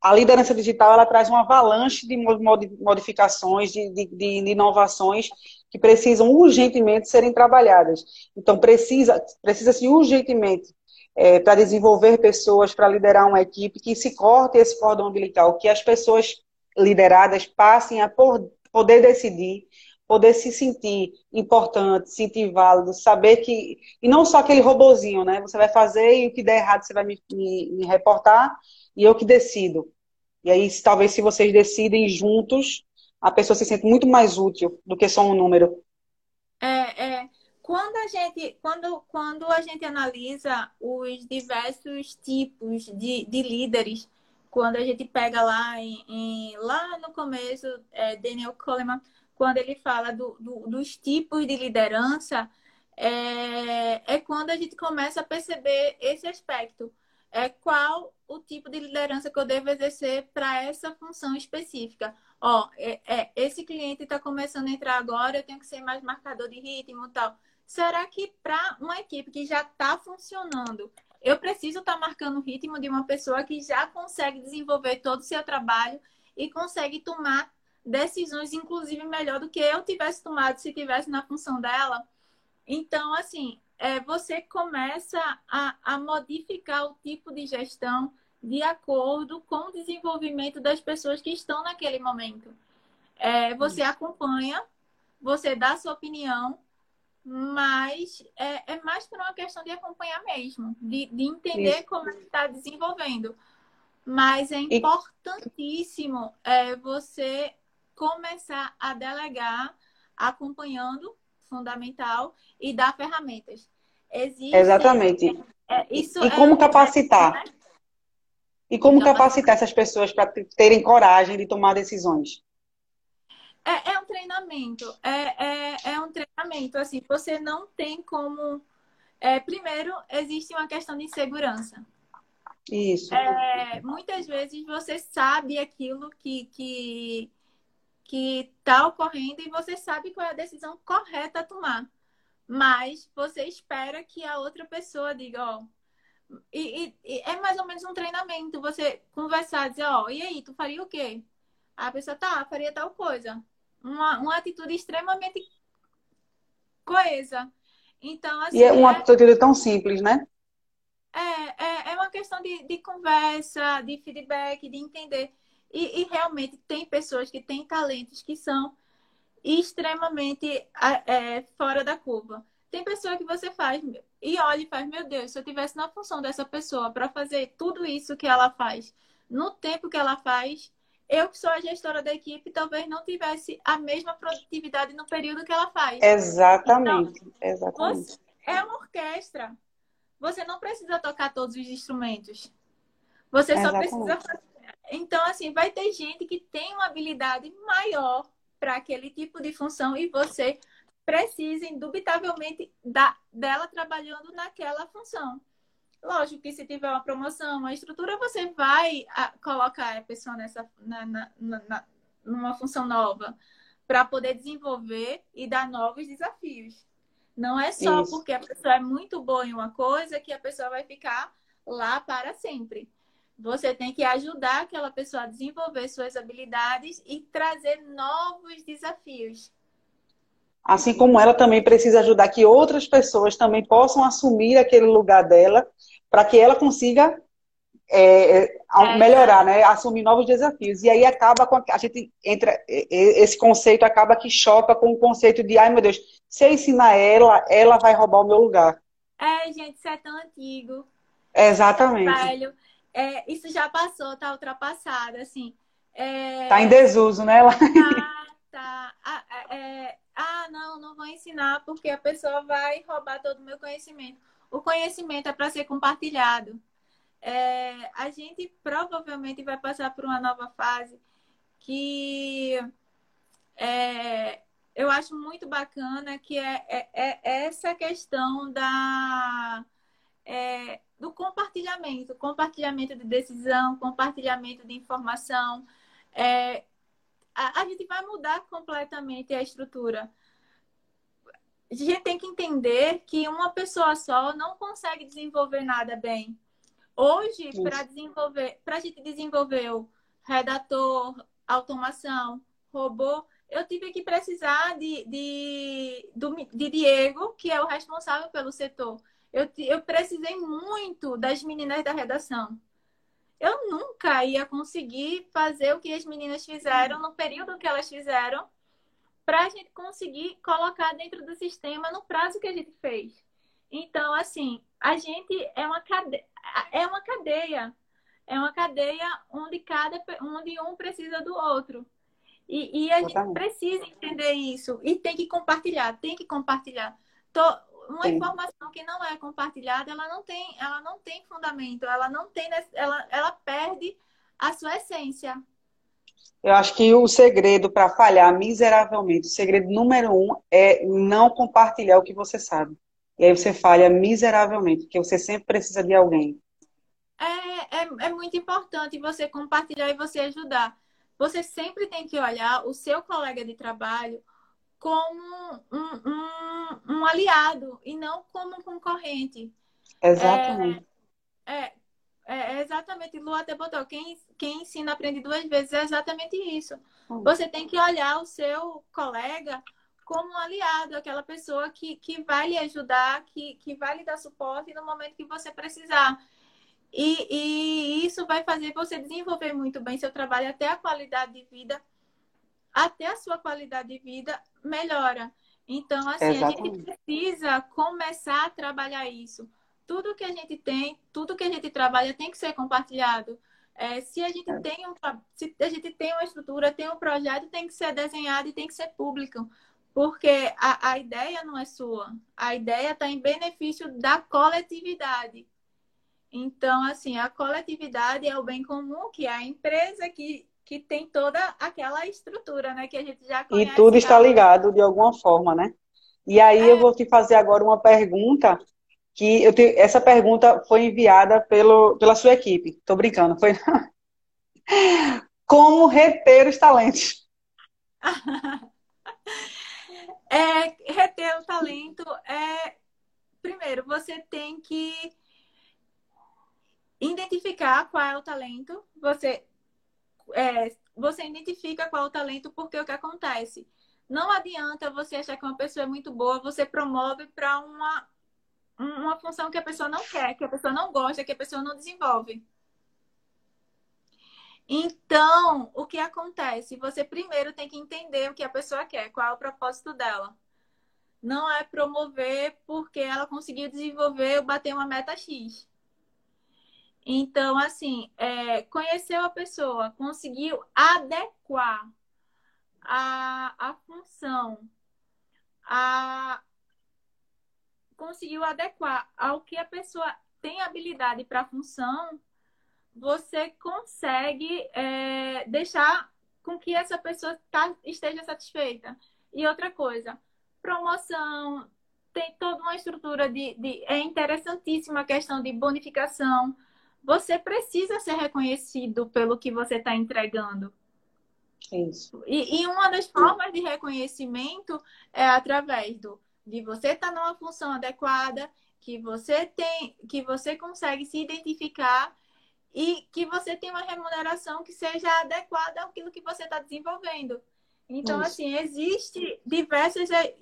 Speaker 1: a liderança digital ela traz uma avalanche de modificações, de, de, de inovações que precisam urgentemente serem trabalhadas. Então, precisa, precisa-se urgentemente é, para desenvolver pessoas, para liderar uma equipe, que se corte esse cordão umbilical, que as pessoas lideradas passem a por, poder decidir, poder se sentir importante, sentir válido, saber que. E não só aquele robozinho, né? Você vai fazer e o que der errado você vai me, me, me reportar e eu que decido. E aí, talvez, se vocês decidem juntos, a pessoa se sente muito mais útil do que só um número.
Speaker 2: É, é. Quando a gente, quando, quando a gente analisa os diversos tipos de, de líderes, quando a gente pega lá em, em lá no começo, é, Daniel Coleman, quando ele fala do, do, dos tipos de liderança, é, é quando a gente começa a perceber esse aspecto. É qual o tipo de liderança que eu devo exercer para essa função específica ó, é, é esse cliente está começando a entrar agora, eu tenho que ser mais marcador de ritmo e tal. Será que para uma equipe que já está funcionando, eu preciso estar tá marcando o ritmo de uma pessoa que já consegue desenvolver todo o seu trabalho e consegue tomar decisões, inclusive melhor do que eu tivesse tomado se tivesse na função dela? Então, assim, é, você começa a, a modificar o tipo de gestão de acordo com o desenvolvimento das pessoas que estão naquele momento. É, você acompanha, você dá sua opinião, mas é, é mais por uma questão de acompanhar mesmo, de, de entender Isso. como está desenvolvendo. Mas é importantíssimo é, você começar a delegar acompanhando, fundamental, e dar ferramentas.
Speaker 1: Existe, Exatamente. É, isso e como capacitar? Né? E como então, capacitar essas pessoas para terem coragem de tomar decisões?
Speaker 2: É, é um treinamento. É, é, é, um treinamento. Assim, você não tem como. É, primeiro, existe uma questão de insegurança.
Speaker 1: Isso.
Speaker 2: É, muitas vezes você sabe aquilo que, que, que está ocorrendo e você sabe qual é a decisão correta a tomar. Mas você espera que a outra pessoa diga, ó. E, e, e é mais ou menos um treinamento. Você conversar, dizer, ó, e aí, tu faria o quê? A pessoa, tá, faria tal coisa. Uma, uma atitude extremamente coesa. Então, assim.
Speaker 1: E é uma é atitude tão simples, né?
Speaker 2: É, é, é uma questão de, de conversa, de feedback, de entender. E, e, realmente tem pessoas que têm talentos que são extremamente é, fora da curva. Tem pessoa que você faz e olha e faz, meu Deus, se eu tivesse na função dessa pessoa para fazer tudo isso que ela faz, no tempo que ela faz, eu que sou a gestora da equipe, talvez não tivesse a mesma produtividade no período que ela faz.
Speaker 1: Exatamente, então, exatamente.
Speaker 2: É uma orquestra. Você não precisa tocar todos os instrumentos. Você só exatamente. precisa fazer então, assim, vai ter gente que tem uma habilidade maior para aquele tipo de função e você precisa, indubitavelmente, da, dela trabalhando naquela função. Lógico que se tiver uma promoção, uma estrutura, você vai a, colocar a pessoa nessa, na, na, na numa função nova para poder desenvolver e dar novos desafios. Não é só Isso. porque a pessoa é muito boa em uma coisa que a pessoa vai ficar lá para sempre. Você tem que ajudar aquela pessoa a desenvolver suas habilidades e trazer novos desafios.
Speaker 1: Assim como ela também precisa ajudar que outras pessoas também possam assumir aquele lugar dela, para que ela consiga é, é, melhorar, né? Assumir novos desafios. E aí acaba com a, a gente entra esse conceito acaba que choca com o conceito de, ai meu Deus, se eu ensinar ela, ela vai roubar o meu lugar.
Speaker 2: É, gente, isso é tão antigo.
Speaker 1: Exatamente.
Speaker 2: Velho é, isso já passou, tá ultrapassado, assim. É...
Speaker 1: Tá em desuso, né?
Speaker 2: Tá, *laughs* tá. É, é, ah, não, não vou ensinar porque a pessoa vai roubar todo o meu conhecimento. O conhecimento é para ser compartilhado. É, a gente provavelmente vai passar por uma nova fase que é, eu acho muito bacana, que é, é, é essa questão da é, do compartilhamento, compartilhamento de decisão, compartilhamento de informação. É, a, a, gente vai mudar completamente a estrutura. A gente tem que entender que uma pessoa só não consegue desenvolver nada bem. Hoje, para desenvolver, para a gente desenvolver o redator, automação, robô, eu tive que precisar de, de, do, de Diego, que é o responsável pelo setor eu, eu precisei muito das meninas da redação. Eu nunca ia conseguir fazer o que as meninas fizeram no período que elas fizeram para a gente conseguir colocar dentro do sistema no prazo que a gente fez. Então, assim, a gente é uma cadeia, é uma cadeia, é uma cadeia onde cada onde um precisa do outro. E, e a gente precisa entender isso e tem que compartilhar, tem que compartilhar. Tô, uma informação que não é compartilhada, ela não tem, ela não tem fundamento, ela não tem, ela, ela perde a sua essência.
Speaker 1: Eu acho que o segredo para falhar miseravelmente, o segredo número um é não compartilhar o que você sabe. E aí você falha miseravelmente, porque você sempre precisa de alguém.
Speaker 2: É, é, é muito importante você compartilhar e você ajudar. Você sempre tem que olhar o seu colega de trabalho, como um, um, um aliado e não como um concorrente.
Speaker 1: Exatamente.
Speaker 2: É, é, é exatamente, Lu até botou, quem, quem ensina aprende duas vezes, é exatamente isso. Hum. Você tem que olhar o seu colega como um aliado, aquela pessoa que, que vai lhe ajudar, que, que vai lhe dar suporte no momento que você precisar. E, e isso vai fazer você desenvolver muito bem seu trabalho, até a qualidade de vida até a sua qualidade de vida melhora. Então, assim, Exatamente. a gente precisa começar a trabalhar isso. Tudo que a gente tem, tudo que a gente trabalha tem que ser compartilhado. É, se a gente é. tem um, se a gente tem uma estrutura, tem um projeto, tem que ser desenhado e tem que ser público. Porque a, a ideia não é sua. A ideia está em benefício da coletividade. Então, assim, a coletividade é o bem comum, que é a empresa que que tem toda aquela estrutura, né? Que a gente já conhece.
Speaker 1: E tudo está ligado de alguma forma, né? E aí é. eu vou te fazer agora uma pergunta que eu te... essa pergunta foi enviada pelo, pela sua equipe. Tô brincando, foi. *laughs* Como reter os talentos? *laughs*
Speaker 2: é, reter o talento é. Primeiro, você tem que identificar qual é o talento. Você, é, você identifica qual é o talento porque o que acontece? Não adianta você achar que uma pessoa é muito boa, você promove para uma, uma função que a pessoa não quer, que a pessoa não gosta, que a pessoa não desenvolve. Então, o que acontece? Você primeiro tem que entender o que a pessoa quer, qual é o propósito dela. Não é promover porque ela conseguiu desenvolver ou bater uma meta X. Então, assim, é, conheceu a pessoa, conseguiu adequar a, a função, a, conseguiu adequar ao que a pessoa tem habilidade para a função, você consegue é, deixar com que essa pessoa tá, esteja satisfeita. E outra coisa, promoção, tem toda uma estrutura de, de. É interessantíssima a questão de bonificação. Você precisa ser reconhecido pelo que você está entregando.
Speaker 1: Isso.
Speaker 2: E, e, uma das formas de reconhecimento é através do, de você estar tá numa função adequada, que você tem, que você consegue se identificar e que você tem uma remuneração que seja adequada àquilo que você está desenvolvendo. Então, Isso. assim, existe diversas, eh,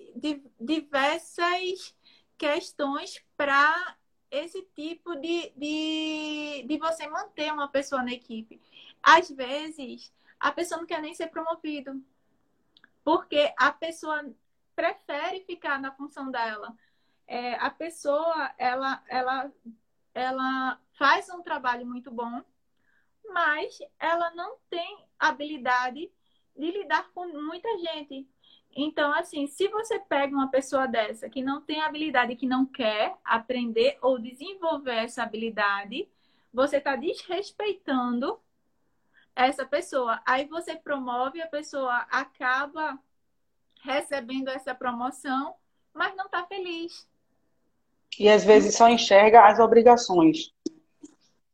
Speaker 2: diversas questões para esse tipo de, de, de você manter uma pessoa na equipe. Às vezes, a pessoa não quer nem ser promovido, porque a pessoa prefere ficar na função dela. É, a pessoa, ela, ela, ela faz um trabalho muito bom, mas ela não tem habilidade de lidar com muita gente. Então, assim, se você pega uma pessoa dessa que não tem habilidade, que não quer aprender ou desenvolver essa habilidade, você está desrespeitando essa pessoa. Aí você promove, a pessoa acaba recebendo essa promoção, mas não está feliz.
Speaker 1: E às vezes só enxerga as obrigações.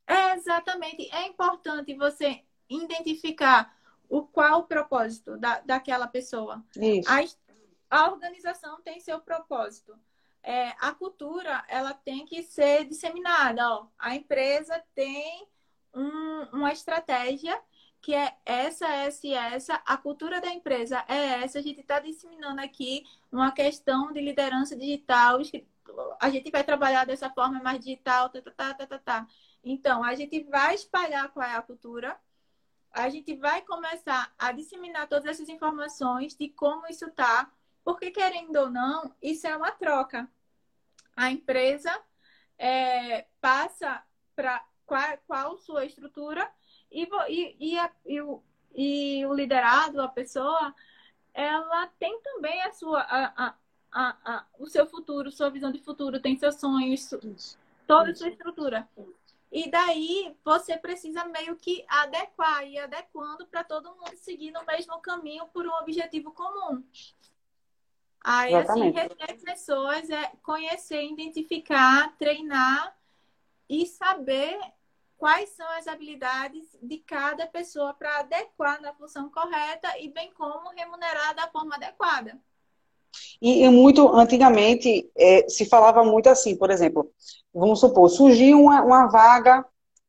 Speaker 2: É, exatamente. É importante você identificar o qual o propósito da, daquela pessoa. A, a organização tem seu propósito. É, a cultura ela tem que ser disseminada. Ó. A empresa tem um, uma estratégia que é essa, essa e essa. A cultura da empresa é essa. A gente está disseminando aqui uma questão de liderança digital. A gente vai trabalhar dessa forma mais digital, tá, tá, tá, tá, tá, tá. Então, a gente vai espalhar qual é a cultura, a gente vai começar a disseminar todas essas informações de como isso tá, porque querendo ou não, isso é uma troca. A empresa é, passa para qual, qual sua estrutura e, e, e, a, e, o, e o liderado, a pessoa, ela tem também a sua, a, a, a, o seu futuro, sua visão de futuro, tem seus sonhos, toda a sua estrutura. E daí você precisa meio que adequar e adequando para todo mundo seguir no mesmo caminho por um objetivo comum. Aí, assim, Exatamente. assim, reter pessoas é conhecer, identificar, treinar e saber quais são as habilidades de cada pessoa para adequar na função correta e bem como remunerar da forma adequada.
Speaker 1: E, e muito antigamente é, se falava muito assim, por exemplo, vamos supor, surgiu uma, uma vaga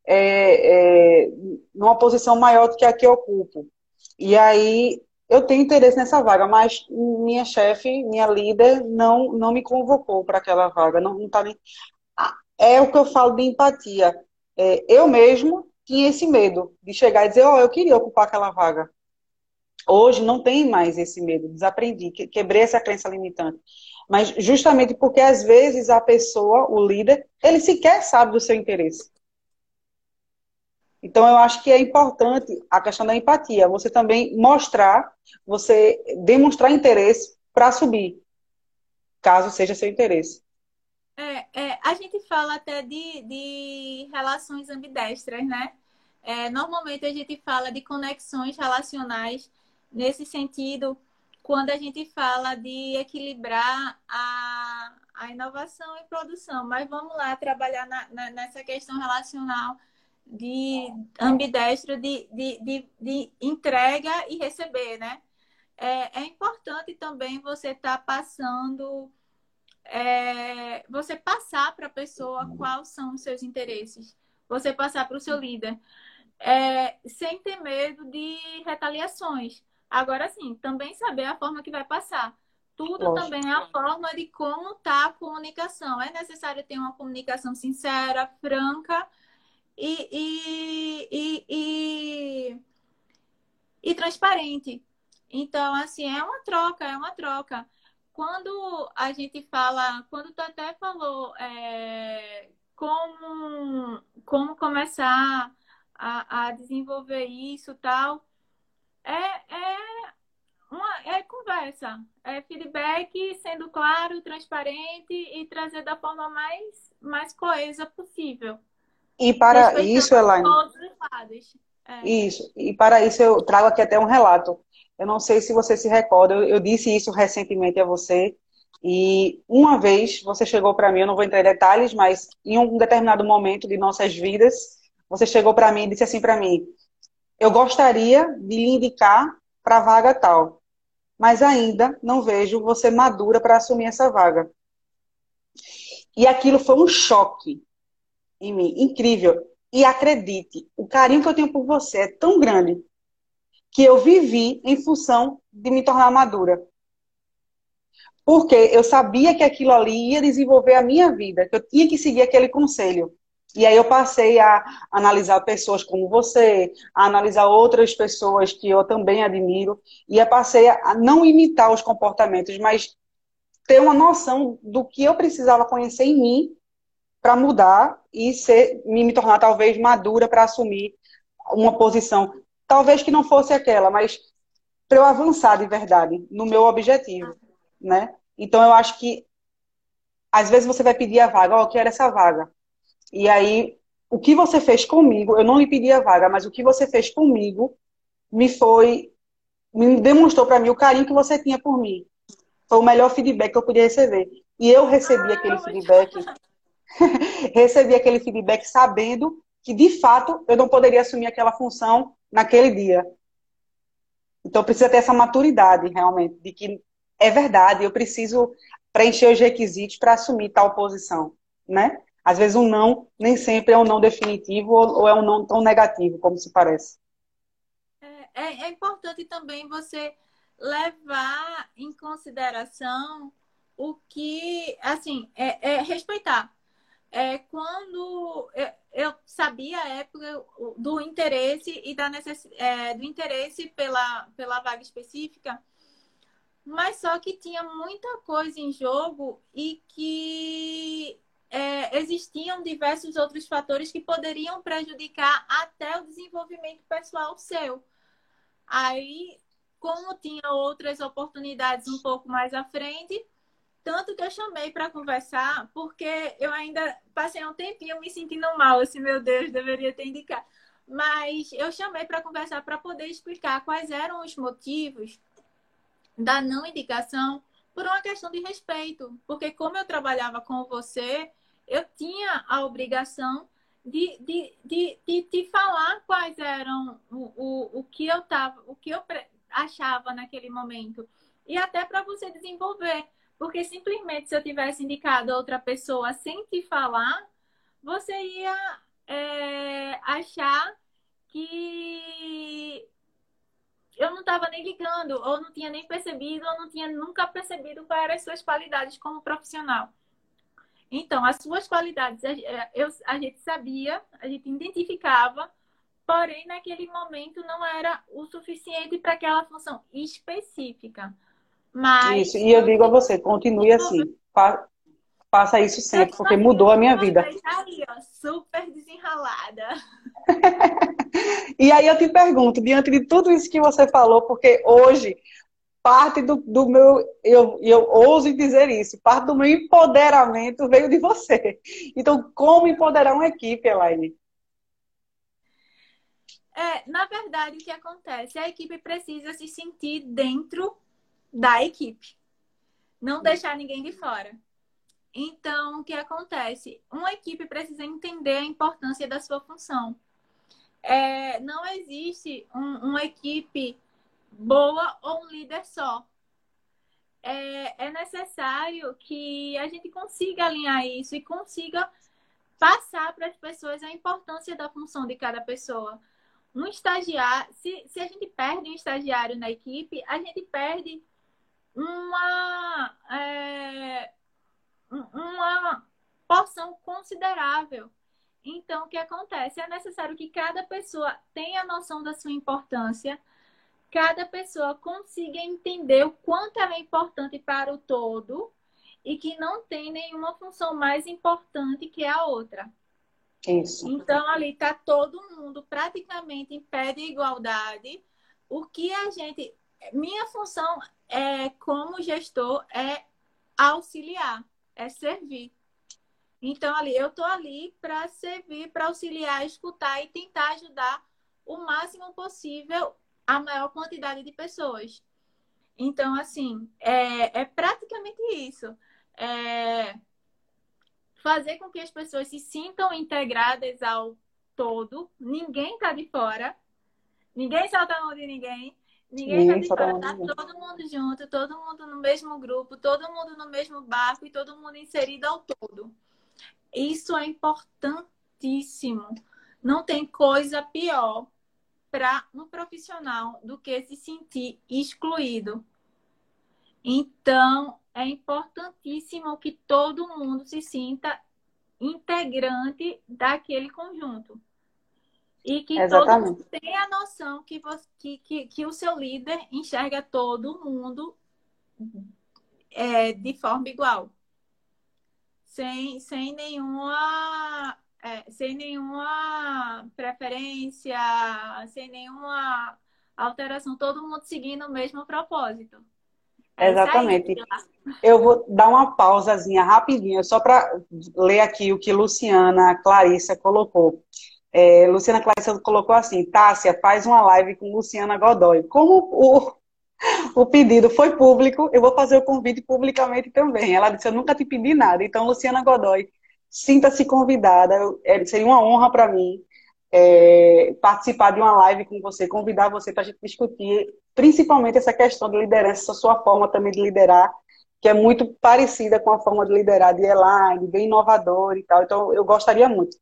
Speaker 1: é, é, numa posição maior do que a que eu ocupo. E aí eu tenho interesse nessa vaga, mas minha chefe, minha líder, não, não me convocou para aquela vaga. Não, não tá nem... É o que eu falo de empatia. É, eu mesmo tinha esse medo de chegar e dizer, ó, oh, eu queria ocupar aquela vaga. Hoje não tem mais esse medo, desaprendi, quebrei essa crença limitante. Mas justamente porque às vezes a pessoa, o líder, ele sequer sabe do seu interesse. Então eu acho que é importante a questão da empatia, você também mostrar, você demonstrar interesse para subir, caso seja seu interesse.
Speaker 2: É, é, a gente fala até de, de relações ambidestras, né? É, normalmente a gente fala de conexões relacionais nesse sentido quando a gente fala de equilibrar a, a inovação e produção. Mas vamos lá trabalhar na, na, nessa questão relacional de ambidestro de, de, de, de, entrega e receber, né? é, é importante também você estar tá passando, é, você passar para a pessoa quais são os seus interesses, você passar para o seu líder, é, sem ter medo de retaliações. Agora sim, também saber a forma que vai passar. Tudo Lógico. também é a forma de como está a comunicação. É necessário ter uma comunicação sincera, franca e, e, e, e, e transparente. Então, assim, é uma troca, é uma troca. Quando a gente fala, quando tu até falou é, como, como começar a, a desenvolver isso tal, é, é, uma, é conversa, é feedback sendo claro, transparente e trazer da forma mais, mais coesa possível.
Speaker 1: E para isso, Elaine. É. Isso. E para isso eu trago aqui até um relato. Eu não sei se você se recorda, eu, eu disse isso recentemente a você. E uma vez você chegou para mim, eu não vou entrar em detalhes, mas em um determinado momento de nossas vidas, você chegou para mim e disse assim para mim: Eu gostaria de lhe indicar para a vaga tal, mas ainda não vejo você madura para assumir essa vaga. E aquilo foi um choque em mim, incrível. E acredite, o carinho que eu tenho por você é tão grande que eu vivi em função de me tornar madura. Porque eu sabia que aquilo ali ia desenvolver a minha vida, que eu tinha que seguir aquele conselho. E aí eu passei a analisar pessoas como você, a analisar outras pessoas que eu também admiro, e eu passei a não imitar os comportamentos, mas ter uma noção do que eu precisava conhecer em mim para mudar e ser, me tornar talvez madura para assumir uma posição, talvez que não fosse aquela, mas para eu avançar de verdade no meu objetivo, né? Então eu acho que às vezes você vai pedir a vaga, ó, oh, eu quero essa vaga. E aí o que você fez comigo, eu não lhe pedi a vaga, mas o que você fez comigo me foi me demonstrou para mim o carinho que você tinha por mim. Foi o melhor feedback que eu podia receber. E eu recebi ah, aquele feedback *laughs* recebi aquele feedback sabendo que, de fato, eu não poderia assumir aquela função naquele dia. Então, precisa ter essa maturidade, realmente, de que é verdade, eu preciso preencher os requisitos para assumir tal posição, né? Às vezes um não nem sempre é um não definitivo ou é um não tão negativo como se parece.
Speaker 2: É, é, é importante também você levar em consideração o que, assim, é, é respeitar é, quando eu, eu, sabia a época do interesse e da necess, é, do interesse pela, pela vaga específica, mas só que tinha muita coisa em jogo e que é, existiam diversos outros fatores que poderiam prejudicar até o desenvolvimento pessoal seu. Aí, como tinha outras oportunidades um pouco mais à frente, tanto que eu chamei para conversar, porque eu ainda passei um tempinho me sentindo mal, assim, meu Deus, deveria ter indicado. Mas eu chamei para conversar para poder explicar quais eram os motivos da não indicação por uma questão de respeito. Porque como eu trabalhava com você, eu tinha a obrigação de, de, de, de, de falar quais eram o, o, o que eu tava, o que eu achava naquele momento. E até para você desenvolver. Porque simplesmente se eu tivesse indicado outra pessoa sem te falar, você ia é, achar que eu não estava nem ligando, ou não tinha nem percebido, ou não tinha nunca percebido quais eram as suas qualidades como profissional. Então, as suas qualidades, eu, a gente sabia, a gente identificava, porém, naquele momento não era o suficiente para aquela função específica. Mas...
Speaker 1: Isso, e eu digo a você, continue assim. faça isso sempre, porque mudou a minha vida.
Speaker 2: Aí, ó, super desenrolada. *laughs*
Speaker 1: e aí eu te pergunto, diante de tudo isso que você falou, porque hoje parte do, do meu, eu, eu ouso dizer isso, parte do meu empoderamento veio de você. Então, como empoderar uma equipe, Elaine?
Speaker 2: É, na verdade, o que acontece? A equipe precisa se sentir dentro da equipe. Não deixar ninguém de fora. Então, o que acontece? Uma equipe precisa entender a importância da sua função. É, não existe um, uma equipe boa ou um líder só. É, é necessário que a gente consiga alinhar isso e consiga passar para as pessoas a importância da função de cada pessoa. Um estagiário, se, se a gente perde um estagiário na equipe, a gente perde uma, é, uma porção considerável. Então, o que acontece? É necessário que cada pessoa tenha noção da sua importância, cada pessoa consiga entender o quanto ela é importante para o todo e que não tem nenhuma função mais importante que a outra.
Speaker 1: Isso.
Speaker 2: Então, ali está todo mundo praticamente em pé de igualdade. O que a gente. Minha função é, como gestor é auxiliar, é servir. Então, ali, eu estou ali para servir, para auxiliar, escutar e tentar ajudar o máximo possível a maior quantidade de pessoas. Então, assim, é, é praticamente isso. É fazer com que as pessoas se sintam integradas ao todo. Ninguém está de fora. Ninguém solta a mão de ninguém. Ninguém está de fora. Tá todo mundo junto, todo mundo no mesmo grupo, todo mundo no mesmo barco e todo mundo inserido ao todo. Isso é importantíssimo. Não tem coisa pior para um profissional do que se sentir excluído. Então, é importantíssimo que todo mundo se sinta integrante daquele conjunto. E que Exatamente. todo mundo tenha a noção que, você, que, que, que, o seu líder enxerga todo mundo é, de forma igual. Sem, sem nenhuma é, sem nenhuma preferência, sem nenhuma alteração, todo mundo seguindo o mesmo propósito.
Speaker 1: É Exatamente. Eu vou dar uma pausazinha rapidinho, só para ler aqui o que Luciana Clarissa colocou. É, Luciana Clarissa colocou assim: Tássia, faz uma live com Luciana Godoy. Como o, *laughs* o pedido foi público, eu vou fazer o convite publicamente também. Ela disse: Eu nunca te pedi nada. Então, Luciana Godoy, sinta-se convidada. É, seria uma honra para mim é, participar de uma live com você, convidar você para a gente discutir principalmente essa questão de liderança, essa sua forma também de liderar, que é muito parecida com a forma de liderar de Elaine, bem inovador e tal. Então, eu gostaria muito.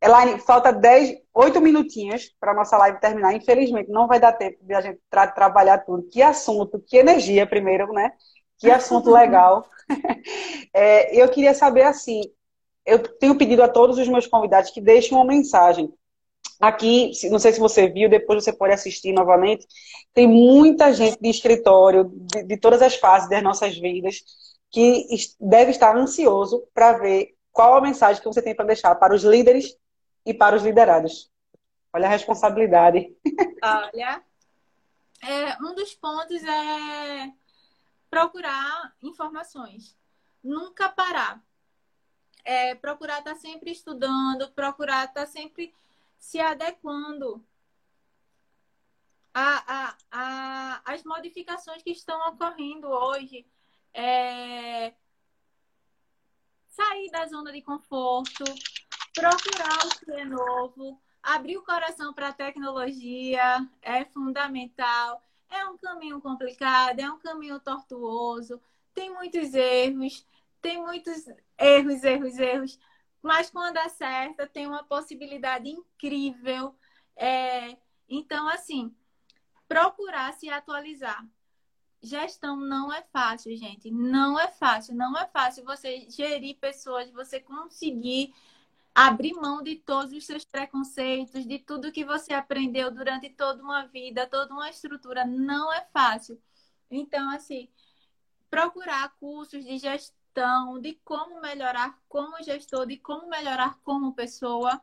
Speaker 1: Elaine, falta 10, 8 minutinhos para a nossa live terminar. Infelizmente, não vai dar tempo de a gente tra trabalhar tudo. Que assunto, que energia, primeiro, né? Que assunto *laughs* legal. *laughs* é, eu queria saber, assim, eu tenho pedido a todos os meus convidados que deixem uma mensagem Aqui, não sei se você viu, depois você pode assistir novamente. Tem muita gente de escritório, de, de todas as fases das nossas vidas, que deve estar ansioso para ver qual a mensagem que você tem para deixar para os líderes e para os liderados. Olha a responsabilidade.
Speaker 2: Olha, é, um dos pontos é procurar informações. Nunca parar. É, procurar estar tá sempre estudando, procurar estar tá sempre se adequando a, a, a, as modificações que estão ocorrendo hoje. É... Sair da zona de conforto, procurar o que é novo, abrir o coração para a tecnologia é fundamental. É um caminho complicado, é um caminho tortuoso, tem muitos erros, tem muitos erros, erros, erros mas quando acerta, tem uma possibilidade incrível. É... Então, assim, procurar se atualizar. Gestão não é fácil, gente. Não é fácil. Não é fácil você gerir pessoas, você conseguir abrir mão de todos os seus preconceitos, de tudo que você aprendeu durante toda uma vida, toda uma estrutura. Não é fácil. Então, assim, procurar cursos de gestão gestão, de como melhorar como gestor, de como melhorar como pessoa.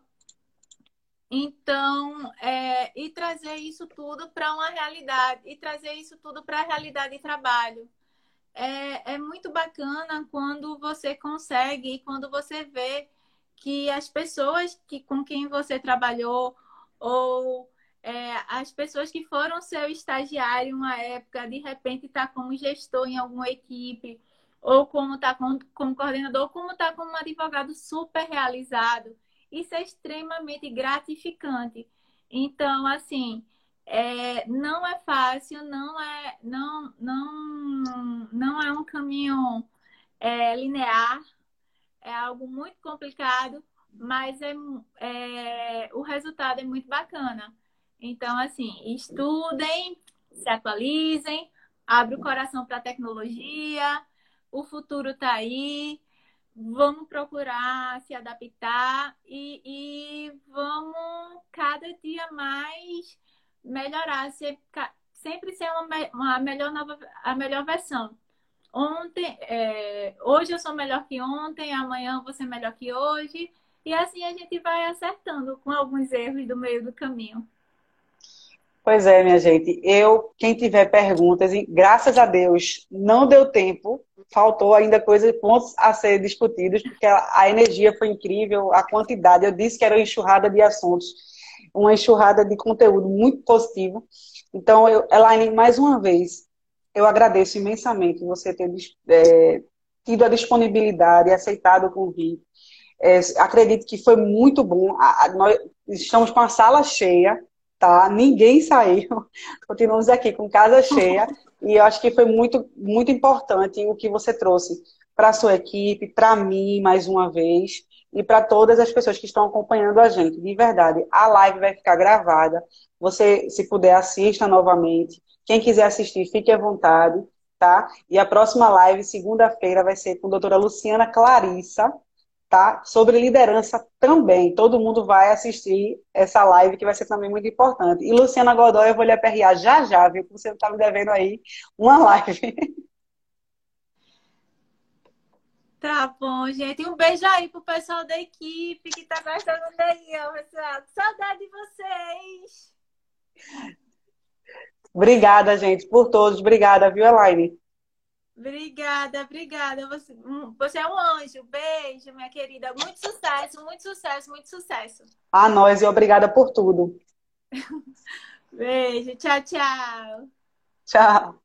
Speaker 2: Então, é, e trazer isso tudo para uma realidade, e trazer isso tudo para a realidade de trabalho. É, é muito bacana quando você consegue, quando você vê que as pessoas que, com quem você trabalhou, ou é, as pessoas que foram seu estagiário uma época, de repente está como gestor em alguma equipe, ou como está como, como coordenador, ou como está como advogado super realizado. Isso é extremamente gratificante. Então, assim, é, não é fácil, não é, não, não, não é um caminho é, linear, é algo muito complicado, mas é, é, o resultado é muito bacana. Então, assim, estudem, se atualizem, abre o coração para a tecnologia, o futuro está aí, vamos procurar se adaptar e, e vamos cada dia mais melhorar, sempre ser uma, uma melhor nova, a melhor versão. Ontem, é, hoje eu sou melhor que ontem, amanhã ser melhor que hoje, e assim a gente vai acertando com alguns erros do meio do caminho.
Speaker 1: Pois é, minha gente. Eu, quem tiver perguntas, graças a Deus, não deu tempo, faltou ainda coisas, pontos a ser discutidos, porque a, a energia foi incrível, a quantidade. Eu disse que era uma enxurrada de assuntos, uma enxurrada de conteúdo muito positivo. Então, eu, Elaine, mais uma vez, eu agradeço imensamente você ter é, tido a disponibilidade, aceitado o convite. É, acredito que foi muito bom. A, a, nós estamos com a sala cheia tá? Ninguém saiu. *laughs* Continuamos aqui com casa cheia. e eu acho que foi muito, muito importante o que você trouxe para a sua equipe, para mim, mais uma vez, e para todas as pessoas que estão acompanhando a gente. De verdade, a live vai ficar gravada. Você, se puder, assista novamente. Quem quiser assistir, fique à vontade, tá? E a próxima live, segunda-feira, vai ser com a doutora Luciana Clarissa, tá? Sobre liderança também. Todo mundo vai assistir essa live, que vai ser também muito importante. E Luciana Godoy, eu vou lhe aperrear já já, viu? Que você está me devendo aí uma live. *laughs*
Speaker 2: Tá bom, gente. Um beijo aí pro pessoal da equipe que tá gostando daí, ó, pessoal. Saudade de vocês.
Speaker 1: Obrigada, gente, por todos. Obrigada, viu, Elaine?
Speaker 2: Obrigada, obrigada. Você, você é um anjo. Beijo, minha querida. Muito sucesso, muito sucesso, muito sucesso.
Speaker 1: A nós e obrigada por tudo. *laughs*
Speaker 2: Beijo. Tchau, tchau.
Speaker 1: Tchau.